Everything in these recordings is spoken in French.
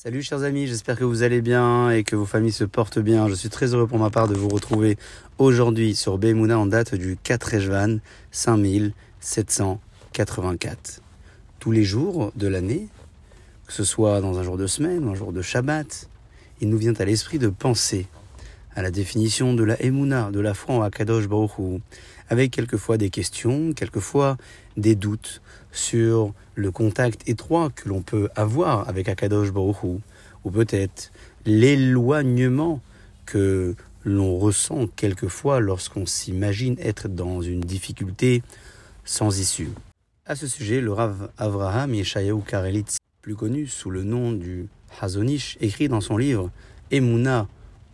Salut chers amis, j'espère que vous allez bien et que vos familles se portent bien. Je suis très heureux pour ma part de vous retrouver aujourd'hui sur Bemouna en date du 4 Rejvan 5784. Tous les jours de l'année, que ce soit dans un jour de semaine un jour de Shabbat, il nous vient à l'esprit de penser à la définition de la Emouna, de la foi en Akadosh Baruch avec quelquefois des questions, quelquefois des doutes sur le contact étroit que l'on peut avoir avec Akadosh Baruch ou peut-être l'éloignement que l'on ressent quelquefois lorsqu'on s'imagine être dans une difficulté sans issue. À ce sujet, le Rav Avraham Yeshayahu Karelitz, plus connu sous le nom du Hazonish, écrit dans son livre Emuna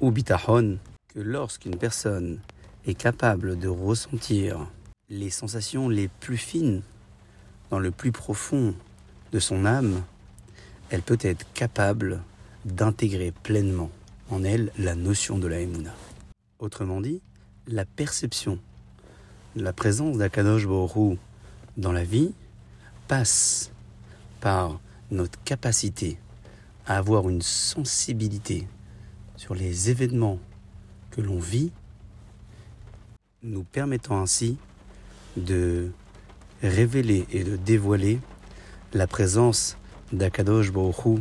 ou que lorsqu'une personne est capable de ressentir les sensations les plus fines dans le plus profond de son âme, elle peut être capable d'intégrer pleinement en elle la notion de la Emouna. Autrement dit, la perception de la présence d'Akadosh Borou dans la vie passe par notre capacité à avoir une sensibilité sur les événements que l'on vit, nous permettant ainsi de révéler et de dévoiler la présence d'Akadosh Baruch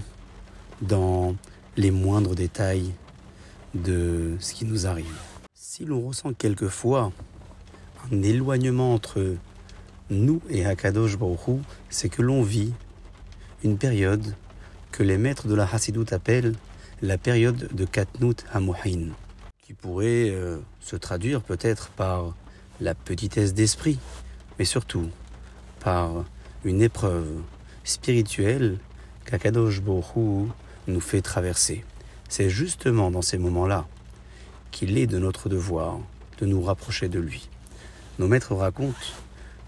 dans les moindres détails de ce qui nous arrive. Si l'on ressent quelquefois un éloignement entre nous et Akadosh Baruch c'est que l'on vit une période que les maîtres de la Hasidut appellent la période de Katnut Hamohin, qui pourrait euh, se traduire peut-être par la petitesse d'esprit, mais surtout par une épreuve spirituelle qu'Akadosh Borou nous fait traverser. C'est justement dans ces moments-là qu'il est de notre devoir de nous rapprocher de lui. Nos maîtres racontent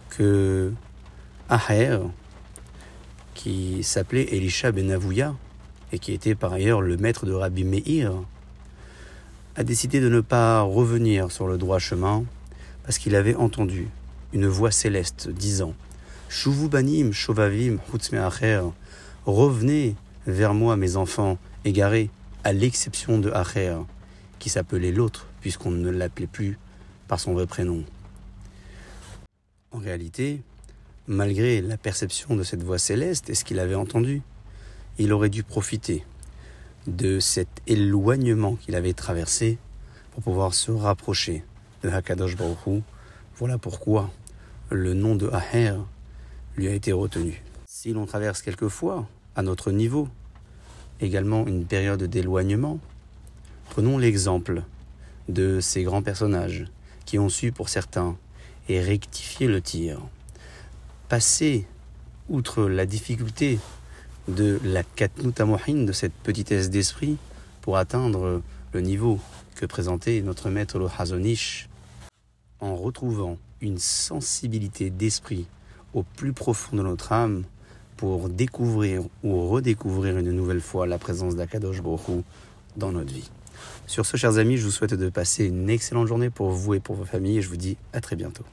que Aher, qui s'appelait Elisha Benavouya et qui était par ailleurs le maître de Rabbi Meir, a décidé de ne pas revenir sur le droit chemin parce qu'il avait entendu une voix céleste disant Shuvubanim, Shovavim, Acher, revenez vers moi, mes enfants égarés, à l'exception de Acher, qui s'appelait l'autre, puisqu'on ne l'appelait plus par son vrai prénom. En réalité, malgré la perception de cette voix céleste et ce qu'il avait entendu, il aurait dû profiter de cet éloignement qu'il avait traversé pour pouvoir se rapprocher de Hakadosh Baruch Voilà pourquoi le nom de Aher lui a été retenu. Si l'on traverse quelquefois, à notre niveau, également une période d'éloignement, prenons l'exemple de ces grands personnages qui ont su, pour certains, et rectifier le tir, passer outre la difficulté de la katnut de cette petitesse d'esprit, pour atteindre le niveau que présentait notre maître le Hazonish, en retrouvant une sensibilité d'esprit au plus profond de notre âme pour découvrir ou redécouvrir une nouvelle fois la présence d'Akadosh Baruch dans notre vie. Sur ce, chers amis, je vous souhaite de passer une excellente journée pour vous et pour vos familles et je vous dis à très bientôt.